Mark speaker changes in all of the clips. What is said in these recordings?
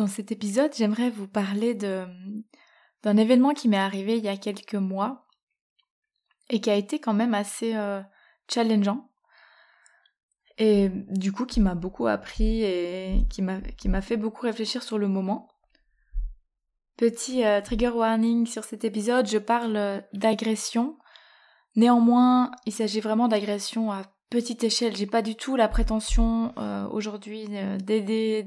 Speaker 1: Dans cet épisode, j'aimerais vous parler d'un événement qui m'est arrivé il y a quelques mois et qui a été quand même assez euh, challengeant et du coup qui m'a beaucoup appris et qui m'a fait beaucoup réfléchir sur le moment. Petit euh, trigger warning sur cet épisode, je parle d'agression. Néanmoins, il s'agit vraiment d'agression à petite échelle. J'ai pas du tout la prétention euh, aujourd'hui d'aider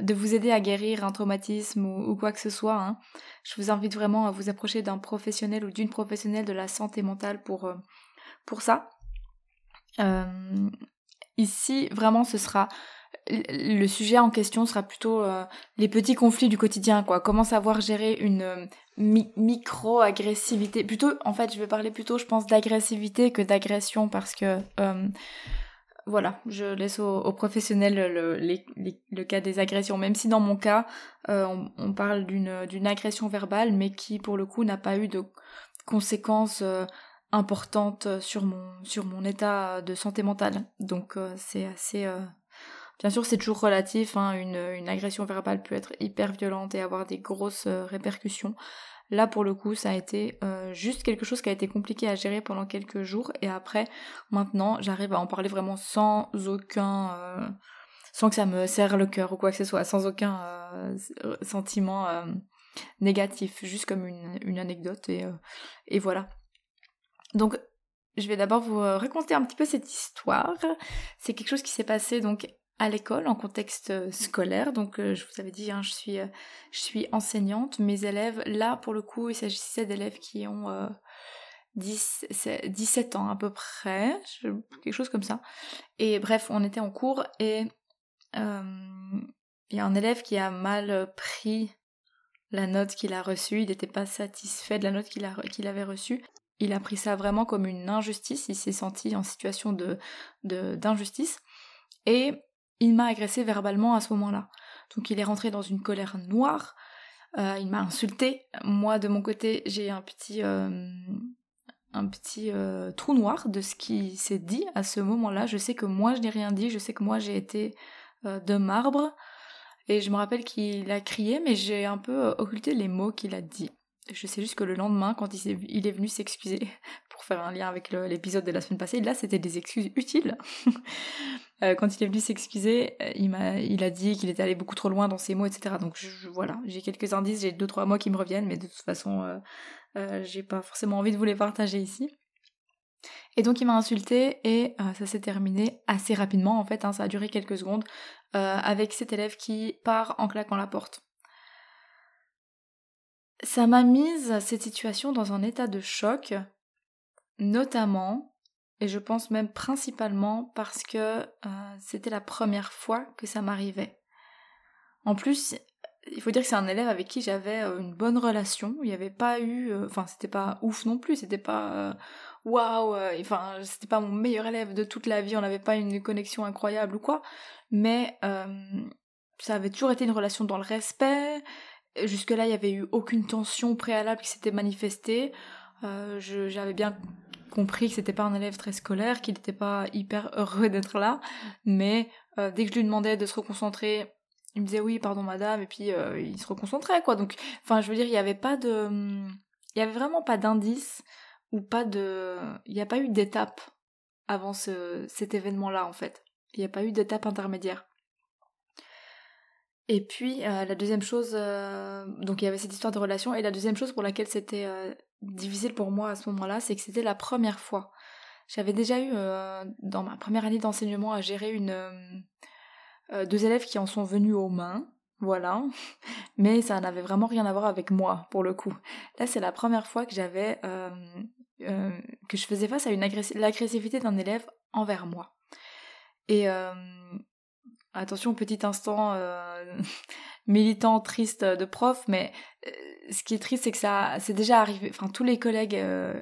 Speaker 1: de vous aider à guérir un traumatisme ou, quoi que ce soit. Hein. Je vous invite vraiment à vous approcher d'un professionnel ou d'une professionnelle de la santé mentale pour, euh, pour ça. Euh, ici, vraiment, ce sera le sujet en question sera plutôt euh, les petits conflits du quotidien, quoi. Comment savoir gérer une micro-agressivité? Plutôt, en fait, je vais parler plutôt, je pense, d'agressivité que d'agression parce que voilà, je laisse aux, professionnels le, cas des agressions, même si dans mon cas, euh, on, parle d'une agression verbale, mais qui pour le coup n'a pas eu de conséquences euh, importantes sur mon, état de santé mentale. Donc euh, c'est assez... Bien sûr, c'est toujours relatif, hein. une, une agression verbale peut être hyper violente et avoir des grosses répercussions. Là, pour le coup, ça a été euh, juste quelque chose qui a été compliqué à gérer pendant quelques jours. Et après, maintenant, j'arrive à en parler vraiment sans aucun... Euh, sans que ça me serre le cœur ou quoi que ce soit, sans aucun euh, sentiment négatif, juste comme une, anecdote. Et, et voilà. Donc, je vais d'abord vous raconter un petit peu cette histoire. C'est quelque chose qui s'est passé donc à l'école en contexte euh, scolaire. Donc euh, je vous avais dit, hein, je, suis, euh, je suis enseignante. Mes élèves, là pour le coup, il s'agissait d'élèves qui ont 10, 17 ans à peu près, quelque chose comme ça. Et bref, on était en cours et il y a un élève qui a mal pris la note qu'il a reçue. Il n'était pas satisfait de la note qu'il qu'il avait reçue. Il a pris ça vraiment comme une injustice. Il s'est senti en situation de d'injustice. Et il m'a agressé verbalement à ce moment-là. Donc il est rentré dans une colère noire, euh, il m'a insulté. Moi de mon côté j'ai un petit, euh, un petit euh, trou noir de ce qui s'est dit à ce moment-là. Je sais que moi je n'ai rien dit, je sais que moi j'ai été de marbre. Et je me rappelle qu'il a crié, mais j'ai un peu occulté les mots qu'il a dit. Je sais juste que le lendemain, quand il, est venu s'excuser, faire un lien avec l'épisode de la semaine passée, là c'était des excuses utiles. Euh, quand il est venu s'excuser, euh, il m'a, il a dit qu'il était allé beaucoup trop loin dans ses mots, etc. Donc voilà, j'ai quelques indices, j'ai deux trois mots qui me reviennent, mais de toute façon, euh, j'ai pas forcément envie de vous les partager ici. Et donc il m'a insulté et ça s'est terminé assez rapidement en fait, hein, ça a duré quelques secondes avec cet élève qui part en claquant la porte. Ça m'a mise cette situation dans un état de choc, notamment et je pense même principalement parce que euh, c'était la première fois que ça m'arrivait. En plus, il faut dire que c'est un élève avec qui j'avais euh, une bonne relation. Il n'y avait pas eu, euh, enfin c'était pas ouf non plus, c'était pas waouh, enfin c'était pas mon meilleur élève de toute la vie. On n'avait pas une connexion incroyable ou quoi, mais ça avait toujours été une relation dans le respect. Jusque là, il n'y avait eu aucune tension préalable qui s'était manifestée. J'avais bien compris que c'était pas un élève très scolaire, qu'il n'était pas hyper heureux d'être là, mais euh, dès que je lui demandais de se reconcentrer, il me disait oui, pardon madame, et puis euh, il se reconcentrait quoi. Donc, enfin, je veux dire, il n'y avait pas de, il y avait vraiment pas d'indice ou pas de, il n'y a pas eu d'étape avant ce, cet événement-là en fait. Il n'y a pas eu d'étape intermédiaire. Et puis euh, la deuxième chose, donc il y avait cette histoire de relation, et la deuxième chose pour laquelle c'était difficile pour moi à ce moment-là, c'est que c'était la première fois. J'avais déjà eu, euh, dans ma première année d'enseignement, à gérer une, euh, euh, deux élèves qui en sont venus aux mains, voilà. Mais ça n'avait vraiment rien à voir avec moi, pour le coup. Là, c'est la première fois que j'avais que je faisais face à l'agressivité d'un élève envers moi. Et attention, petit instant militant, triste de prof, mais ce qui est triste, c'est que ça, c'est déjà arrivé. Enfin, tous les collègues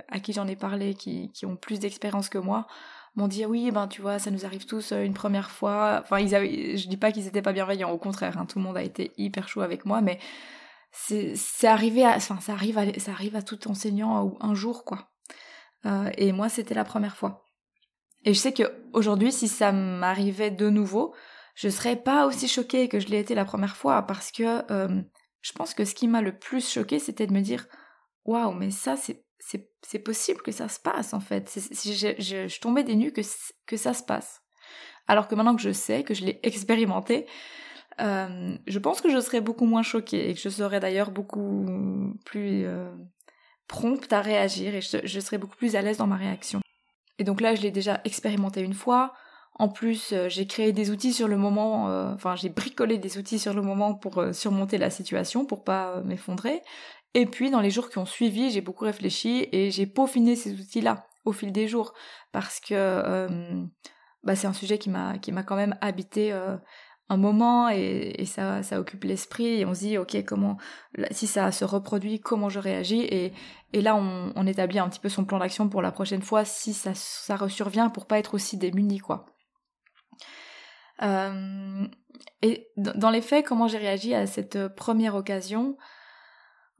Speaker 1: à qui j'en ai parlé, qui, qui ont plus d'expérience que moi, m'ont dit oui ben tu vois ça nous arrive tous une première fois enfin ils avaient je dis pas qu'ils étaient pas bienveillants au contraire hein, tout le monde a été hyper chaud avec moi mais c'est arrivé à, enfin ça arrive à, ça arrive à tout enseignant un jour quoi euh, et moi c'était la première fois et je sais que aujourd'hui si ça m'arrivait de nouveau je serais pas aussi choquée que je l'ai été la première fois parce que euh, je pense que ce qui m'a le plus choquée c'était de me dire waouh mais ça c'est c'est possible que ça se passe en fait si je, je, je, tombais des nues que que ça se passe alors que maintenant que je sais que je l'ai expérimenté euh, je pense que je serais beaucoup moins choquée et que je serais d'ailleurs beaucoup plus euh, prompte à réagir et je, serais beaucoup plus à l'aise dans ma réaction. Et donc là, je l'ai déjà expérimenté une fois. En plus, euh, j'ai créé des outils sur le moment, enfin j'ai bricolé des outils sur le moment pour surmonter la situation, pour pas m'effondrer. Et puis dans les jours qui ont suivi, j'ai beaucoup réfléchi et j'ai peaufiné ces outils-là au fil des jours parce que bah, c'est un sujet qui m'a qui m'a quand même habité un moment et, ça, ça occupe l'esprit et on se dit ok comment si ça se reproduit comment je réagis et, et là on, on établit un petit peu son plan d'action pour la prochaine fois si ça, ça ressurvient pour pas être aussi démuni quoi. Euh, et dans les faits comment j'ai réagi à cette première occasion?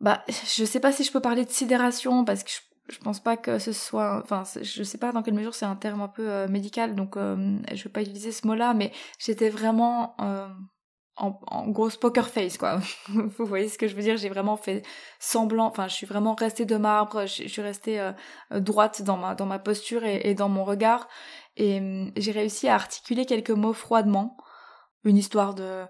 Speaker 1: Bah je sais pas si je peux parler de sidération parce que je je pense pas que ce soit enfin je sais pas dans quelle mesure c'est un terme un peu euh, médical donc euh, je vais pas utiliser ce mot-là mais j'étais vraiment euh, en, en, grosse poker face quoi. Vous voyez ce que je veux dire? J'ai vraiment fait semblant enfin je suis vraiment restée de marbre je, suis restée droite dans ma dans ma posture et, et dans mon regard. Et j'ai réussi à articuler quelques mots froidement. Une histoire de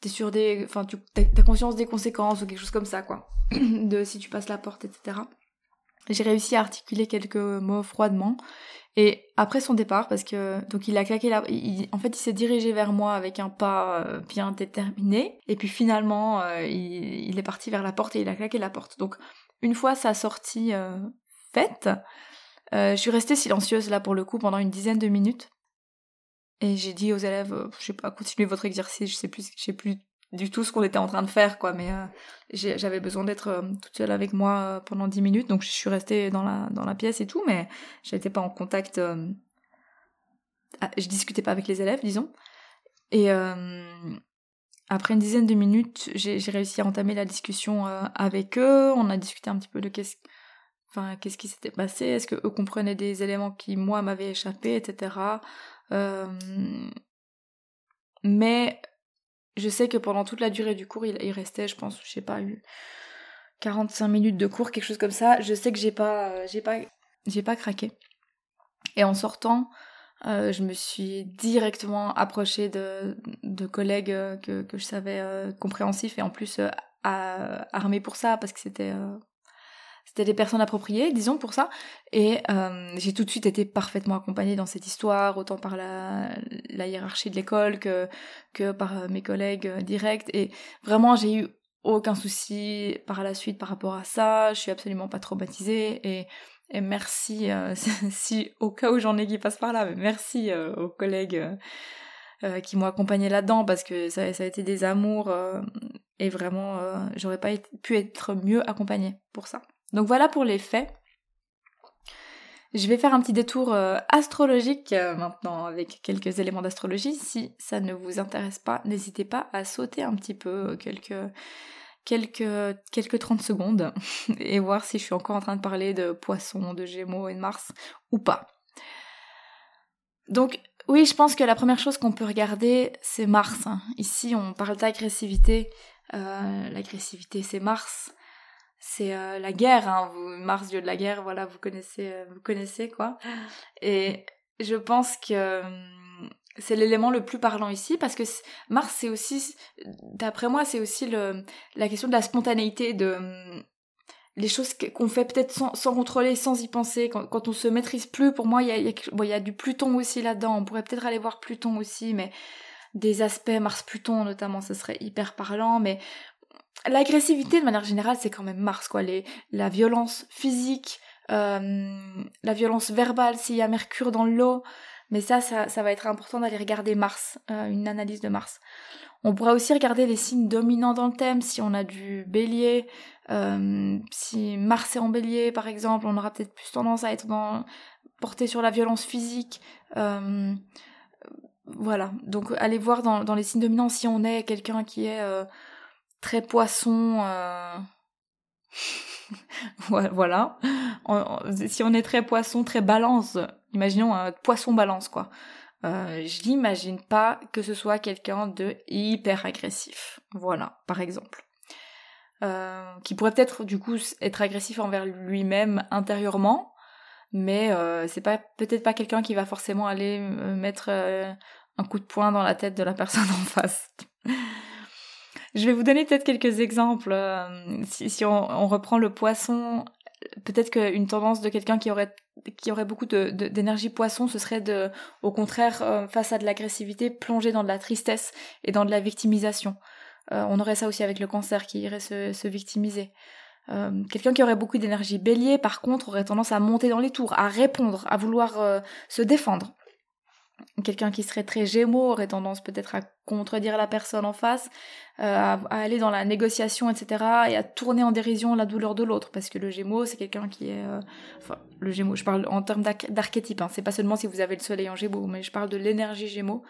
Speaker 1: t'es sûr des enfin tu t'as conscience des conséquences ou quelque chose comme ça quoi. De si tu passes la porte etc j'ai réussi à articuler quelques mots froidement. Et après son départ, parce que donc il a claqué la, en fait il s'est dirigé vers moi avec un pas euh, bien déterminé. Et puis finalement euh, il, est parti vers la porte et il a claqué la porte. Donc une fois sa sortie euh, faite, je suis restée silencieuse là pour le coup pendant une dizaine de minutes. Et j'ai dit aux élèves, je sais pas, continuez votre exercice, je sais plus, je sais plus du tout ce qu'on était en train de faire, quoi. Mais euh, j'avais besoin d'être euh, toute seule avec moi euh, pendant dix minutes, donc je suis restée dans la, dans la pièce et tout, mais j'étais pas en contact. Ah, je discutais pas avec les élèves, disons. Et après une dizaine de minutes, j'ai réussi à entamer la discussion avec eux. On a discuté un petit peu de qu'est-ce enfin, qu'est-ce qui s'était passé, est-ce que eux comprenaient des éléments qui, moi, m'avaient échappé, etc. mais je sais que pendant toute la durée du cours, il, restait, je pense, je sais pas, 45 minutes de cours, quelque chose comme ça. Je sais que j'ai pas, euh, j'ai pas, j'ai pas craqué. Et en sortant, euh, je me suis directement approchée de, de collègues euh, que, que je savais compréhensifs et en plus armés pour ça parce que c'était c'était des personnes appropriées, disons pour ça. Et euh, j'ai tout de suite été parfaitement accompagnée dans cette histoire, autant par la, hiérarchie de l'école que, que par euh, mes collègues euh, directs. Et vraiment, j'ai eu aucun souci par la suite par rapport à ça. Je suis absolument pas traumatisée. Et, et merci, si au cas où j'en ai qui passent par là, mais merci aux collègues qui m'ont accompagnée là-dedans parce que ça, ça, a été des amours. et vraiment, j'aurais pas pu être mieux accompagnée pour ça. Donc voilà pour les faits. Je vais faire un petit détour euh, astrologique euh, maintenant avec quelques éléments d'astrologie. Si ça ne vous intéresse pas, n'hésitez pas à sauter un petit peu euh, quelques, quelques, quelques 30 secondes et voir si je suis encore en train de parler de poissons, de gémeaux et de Mars ou pas. Donc oui, je pense que la première chose qu'on peut regarder, c'est Mars. Hein. Ici, on parle d'agressivité. L'agressivité, c'est Mars c'est euh, la guerre, hein, Mars, dieu de la guerre, voilà, vous connaissez, euh, vous connaissez quoi. Et je pense que hum, c'est l'élément le plus parlant ici parce que Mars, c'est aussi, d'après moi, c'est aussi la question de la spontanéité, de hum, les choses qu'on fait peut-être sans, contrôler, sans y penser, quand, quand on se maîtrise plus. Pour moi, il y a du Pluton aussi là-dedans. On pourrait peut-être aller voir Pluton aussi, mais des aspects Mars-Pluton notamment, ce serait hyper parlant. Mais L'agressivité de manière générale, c'est quand même Mars, quoi. Les, la violence physique, la violence verbale s'il y a Mercure dans l'eau. Mais ça, ça, va être important d'aller regarder Mars, une analyse de Mars. On pourrait aussi regarder les signes dominants dans le thème, si on a du bélier, euh, si Mars est en bélier par exemple, on aura peut-être plus tendance à être dans, porté sur la violence physique. Euh, voilà, donc allez voir dans, dans, les signes dominants si on est quelqu'un qui est euh, très poisson. Euh, voilà. si on est très poisson, très balance, imaginons un poisson balance quoi. Euh, je n'imagine pas que ce soit quelqu'un de hyper agressif. Voilà, par exemple. Euh, qui pourrait peut-être du coup être agressif envers lui-même intérieurement, mais euh, c'est pas peut-être pas quelqu'un qui va forcément aller mettre un coup de poing dans la tête de la personne en face. Je vais vous donner peut-être quelques exemples. si, si on, reprend le poisson, peut-être qu'une tendance de quelqu'un qui aurait qui aurait beaucoup d'énergie de, poisson, ce serait de, au contraire, euh, face à de l'agressivité, plonger dans de la tristesse et dans de la victimisation. Euh, on aurait ça aussi avec le cancer qui irait se, se victimiser. Euh, quelqu'un qui aurait beaucoup d'énergie bélier, par contre, aurait tendance à monter dans les tours, à répondre, à vouloir se défendre. Quelqu'un qui serait très gémeaux aurait tendance peut-être à contredire la personne en face, euh, à, aller dans la négociation, etc. et à tourner en dérision la douleur de l'autre. Parce que le gémeaux, c'est quelqu'un qui est... Euh, enfin, le gémeaux, je parle en termes d'archétype, hein. c'est pas seulement si vous avez le soleil en gémeaux, mais je parle de l'énergie gémeaux.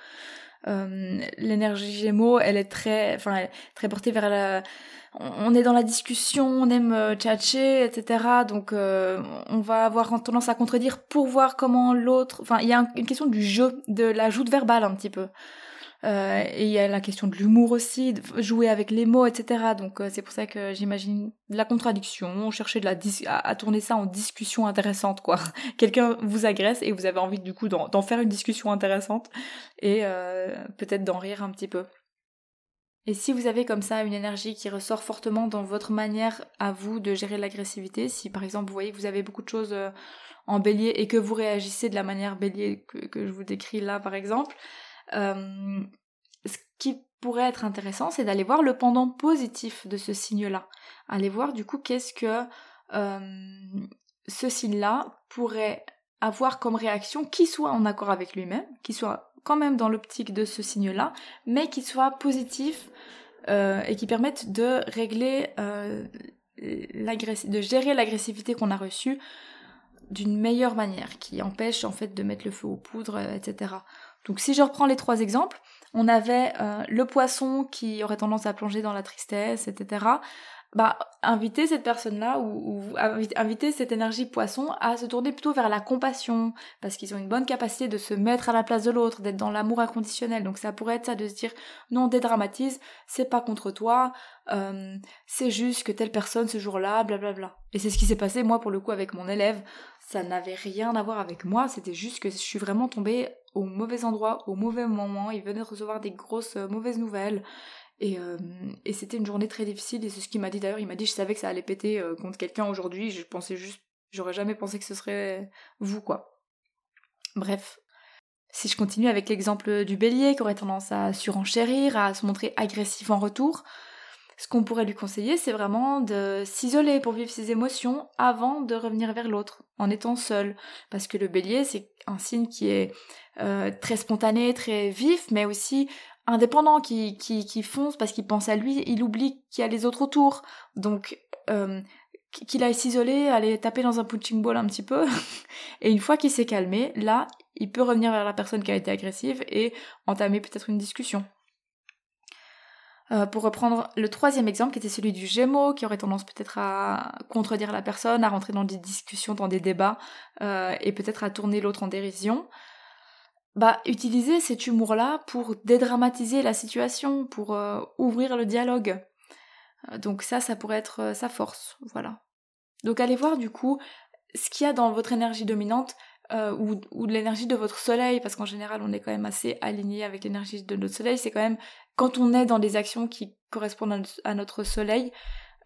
Speaker 1: Euh, l'énergie gémeaux, elle est très, enfin, très portée vers la on est dans la discussion, on aime euh, tchatcher, etc. Donc euh, on va avoir tendance à contredire pour voir comment l'autre... Enfin, il y a une question du jeu, de la joute verbale un petit peu. Euh, et il y a la question de l'humour aussi, de jouer avec les mots, etc. Donc c'est pour ça que j'imagine la contradiction, chercher de la à, tourner ça en discussion intéressante, quoi. Quelqu'un vous agresse et vous avez envie du coup d'en faire une discussion intéressante et peut-être d'en rire un petit peu. Et si vous avez comme ça une énergie qui ressort fortement dans votre manière à vous de gérer l'agressivité, si par exemple vous voyez que vous avez beaucoup de choses euh, en bélier et que vous réagissez de la manière bélier que, je vous décris là par exemple, euh, ce qui pourrait être intéressant c'est d'aller voir le pendant positif de ce signe-là. Aller voir du coup qu'est-ce que euh, ce signe-là pourrait avoir comme réaction qui soit en accord avec lui-même, qui soit quand même dans l'optique de ce signe-là, mais qui soit positif euh, et qui permette de régler de gérer l'agressivité qu'on a reçue d'une meilleure manière, qui empêche en fait de mettre le feu aux poudres, etc. Donc si je reprends les trois exemples, on avait euh, le poisson qui aurait tendance à plonger dans la tristesse, etc bah, inviter cette personne-là ou, ou, inviter cette énergie poisson à se tourner plutôt vers la compassion, parce qu'ils ont une bonne capacité de se mettre à la place de l'autre, d'être dans l'amour inconditionnel. Donc ça pourrait être ça de se dire non, dédramatise, c'est pas contre toi, euh, c'est juste que telle personne ce jour-là, blablabla. Et c'est ce qui s'est passé moi pour le coup avec mon élève. Ça n'avait rien à voir avec moi, c'était juste que je suis vraiment tombée au mauvais endroit, au mauvais moment. Il venait de recevoir des grosses euh, mauvaises nouvelles. Euh, et, c'était une journée très difficile et c'est ce qu'il m'a dit d'ailleurs. Il m'a dit je savais que ça allait péter euh, contre quelqu'un aujourd'hui. Je pensais juste, j'aurais jamais pensé que ce serait vous quoi. Bref. Si je continue avec l'exemple du bélier qui aurait tendance à surenchérir, à se montrer agressif en retour, ce qu'on pourrait lui conseiller, c'est vraiment de s'isoler pour vivre ses émotions avant de revenir vers l'autre, en étant seul. Parce que le bélier, c'est un signe qui est euh, très spontané, très vif, mais aussi indépendant, qui, fonce parce qu'il pense à lui, il oublie qu'il y a les autres autour. Donc, euh, qu'il aille s'isoler, aller taper dans un punching ball un petit peu, et une fois qu'il s'est calmé, là, il peut revenir vers la personne qui a été agressive et entamer peut-être une discussion. Euh, pour reprendre le troisième exemple, qui était celui du Gémeaux, qui aurait tendance peut-être à contredire la personne, à rentrer dans des discussions, dans des débats, euh, et peut-être à tourner l'autre en dérision bah, utiliser cet humour-là pour dédramatiser la situation, pour euh, ouvrir le dialogue. Euh, donc ça, ça pourrait être euh, sa force, voilà. Donc allez voir du coup ce qu'il y a dans votre énergie dominante ou, de l'énergie de votre soleil, parce qu'en général on est quand même assez aligné avec l'énergie de notre soleil. C'est quand même quand on est dans des actions qui correspondent à notre soleil,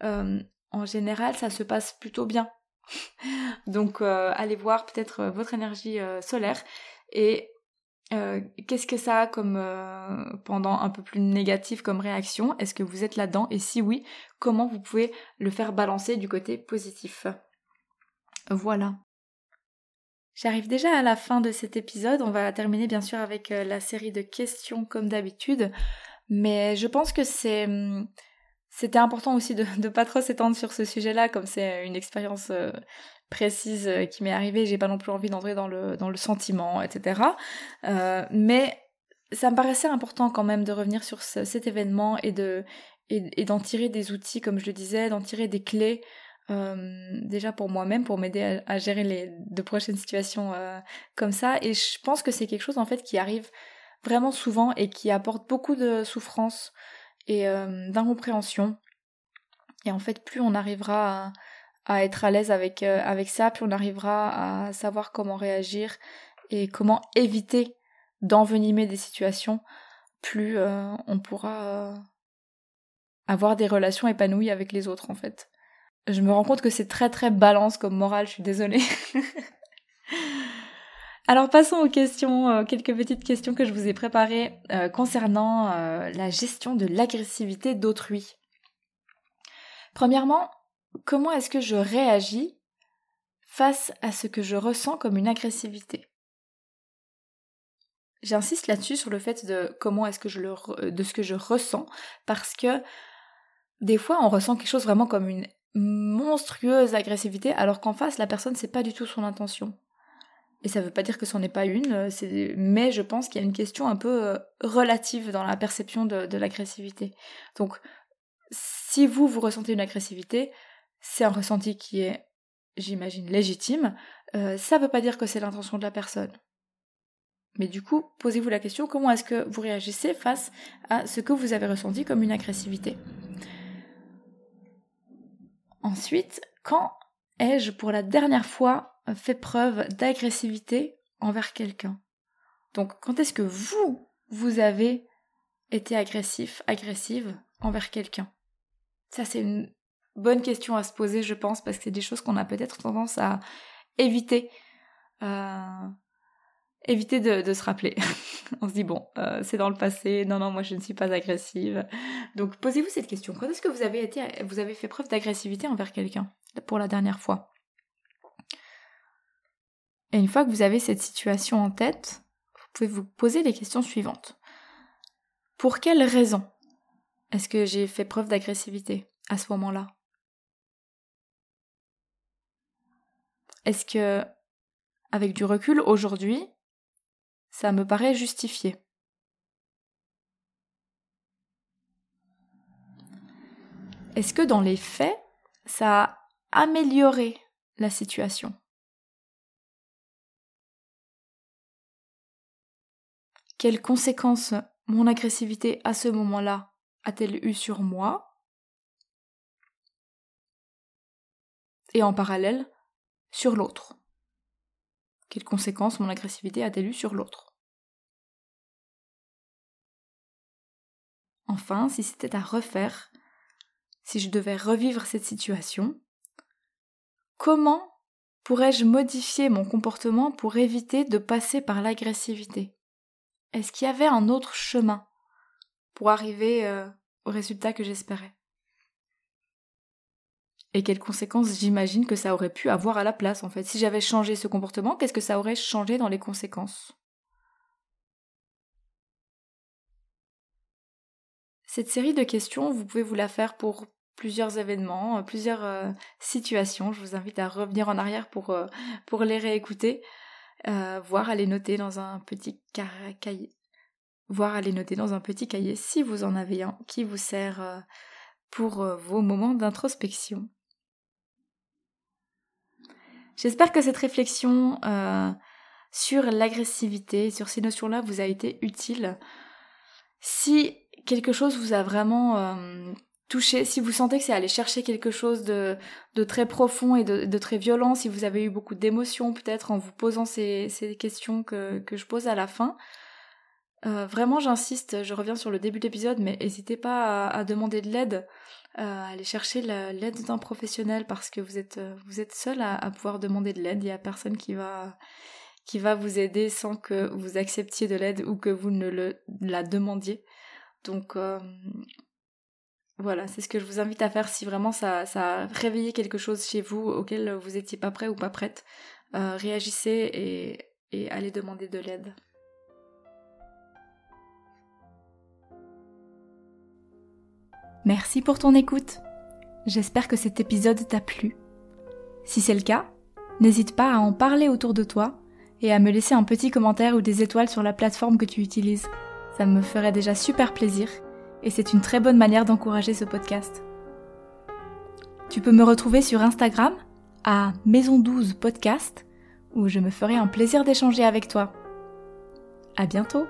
Speaker 1: en général ça se passe plutôt bien. Donc allez voir peut-être votre énergie solaire et euh, qu'est-ce que ça a comme euh, pendant un peu plus négatif comme réaction? Est-ce que vous êtes là-dedans? Et si oui, comment vous pouvez le faire balancer du côté positif? Voilà. J'arrive déjà à la fin de cet épisode. On va terminer bien sûr avec euh, la série de questions comme d'habitude. Mais je pense que c'est hum, c'était important aussi de ne pas trop s'étendre sur ce sujet-là, comme c'est une expérience précise euh, qui m'est arrivée. J'ai pas non plus envie d'entrer dans le, dans le sentiment, etc. mais ça me paraissait important quand même de revenir sur cet événement et de et d'en tirer des outils, comme je le disais, d'en tirer des clés euh, déjà pour moi-même, pour m'aider à, gérer les deux prochaines situations euh, comme ça. Et je pense que c'est quelque chose en fait qui arrive vraiment souvent et qui apporte beaucoup de souffrance et euh, d'incompréhension. Et en fait, plus on arrivera à, à être à l'aise avec, avec ça, plus on arrivera à savoir comment réagir et comment éviter d'envenimer des situations, plus on pourra avoir des relations épanouies avec les autres en fait je me rends compte que c'est très très balance comme morale, je suis désolée. Alors passons aux questions, euh, quelques petites questions que je vous ai préparées euh, concernant euh, la gestion de l'agressivité d'autrui. Premièrement, comment est-ce que je réagis face à ce que je ressens comme une agressivité? J'insiste là-dessus sur le fait de comment est-ce que je le de ce que je ressens parce que des fois on ressent quelque chose vraiment comme une monstrueuse agressivité alors qu'en face la personne c'est pas du tout son intention. Et ça veut pas dire que c'en est pas une, euh, mais je pense qu'il y a une question un peu euh, relative dans la perception de, l'agressivité. Donc si vous vous ressentez une agressivité, c'est un ressenti qui est, j'imagine, légitime. Euh, ça veut pas dire que c'est l'intention de la personne. Mais du coup, posez-vous la question comment est-ce que vous réagissez face à ce que vous avez ressenti comme une agressivité? Ensuite, quand ai-je pour la dernière fois fait preuve d'agressivité envers quelqu'un? Donc, quand est-ce que vous, vous avez été agressif, agressive envers quelqu'un? Ça, c'est bonne question à se poser, je pense, parce que c'est des choses qu'on a peut-être tendance à éviter. Euh, éviter de, se rappeler. On se dit bon, euh, c'est dans le passé, non non, moi je ne suis pas agressive. Donc posez-vous cette question. Quand est-ce que vous avez été vous avez fait preuve d'agressivité envers quelqu'un pour la dernière fois? Et une fois que vous avez cette situation en tête, vous pouvez vous poser les questions suivantes. Pour quelle raison est-ce que j'ai fait preuve d'agressivité à ce moment-là? Est-ce que avec du recul aujourd'hui, ça me paraît justifié? Est-ce que dans les faits, ça a amélioré la situation? Quelles conséquences mon agressivité à ce moment-là a-t-elle eu sur moi? Et en parallèle, sur l'autre. Quelles conséquences mon agressivité a-t-elle eu sur l'autre? Enfin, si c'était à refaire, si je devais revivre cette situation, comment pourrais-je modifier mon comportement pour éviter de passer par l'agressivité? Est-ce qu'il y avait un autre chemin pour arriver euh, au résultat que j'espérais? Et quelles conséquences j'imagine que ça aurait pu avoir à la place en fait Si j'avais changé ce comportement, qu'est-ce que ça aurait changé dans les conséquences? Cette série de questions, vous pouvez vous la faire pour plusieurs événements, euh, plusieurs euh, situations. Je vous invite à revenir en arrière pour, euh, pour les réécouter, voire à les noter dans un petit cahier. Voire à les noter dans un petit cahier si vous en avez un qui vous sert pour vos moments d'introspection. J'espère que cette réflexion sur l'agressivité, sur ces notions-là, vous a été utile. Si quelque chose vous a vraiment euh, touché, si vous sentez que c'est aller chercher quelque chose de, très profond et de, très violent, si vous avez eu beaucoup d'émotions peut-être en vous posant ces, questions que, je pose à la fin, euh, vraiment j'insiste, je reviens sur le début de l'épisode, mais n'hésitez pas à, demander de l'aide, euh, aller chercher l'aide d'un professionnel parce que vous êtes, vous êtes seul à, pouvoir demander de l'aide, il n'y a personne qui va vous aider sans que vous acceptiez de l'aide ou que vous ne la demandiez. Donc, euh, voilà, c'est ce que je vous invite à faire si vraiment ça, ça a réveillé quelque chose chez vous auquel vous n'étiez pas prêt ou pas prête. Euh, réagissez et allez demander de l'aide. Merci pour ton écoute. J'espère que cet épisode t'a plu. Si c'est le cas, n'hésite pas à en parler autour de toi et à me laisser un petit commentaire ou des étoiles sur la plateforme que tu utilises. Ça me ferait déjà super plaisir et c'est une très bonne manière d'encourager ce podcast. Tu peux me retrouver sur Instagram à Maison 12 Podcast où je me ferai un plaisir d'échanger avec toi. À bientôt!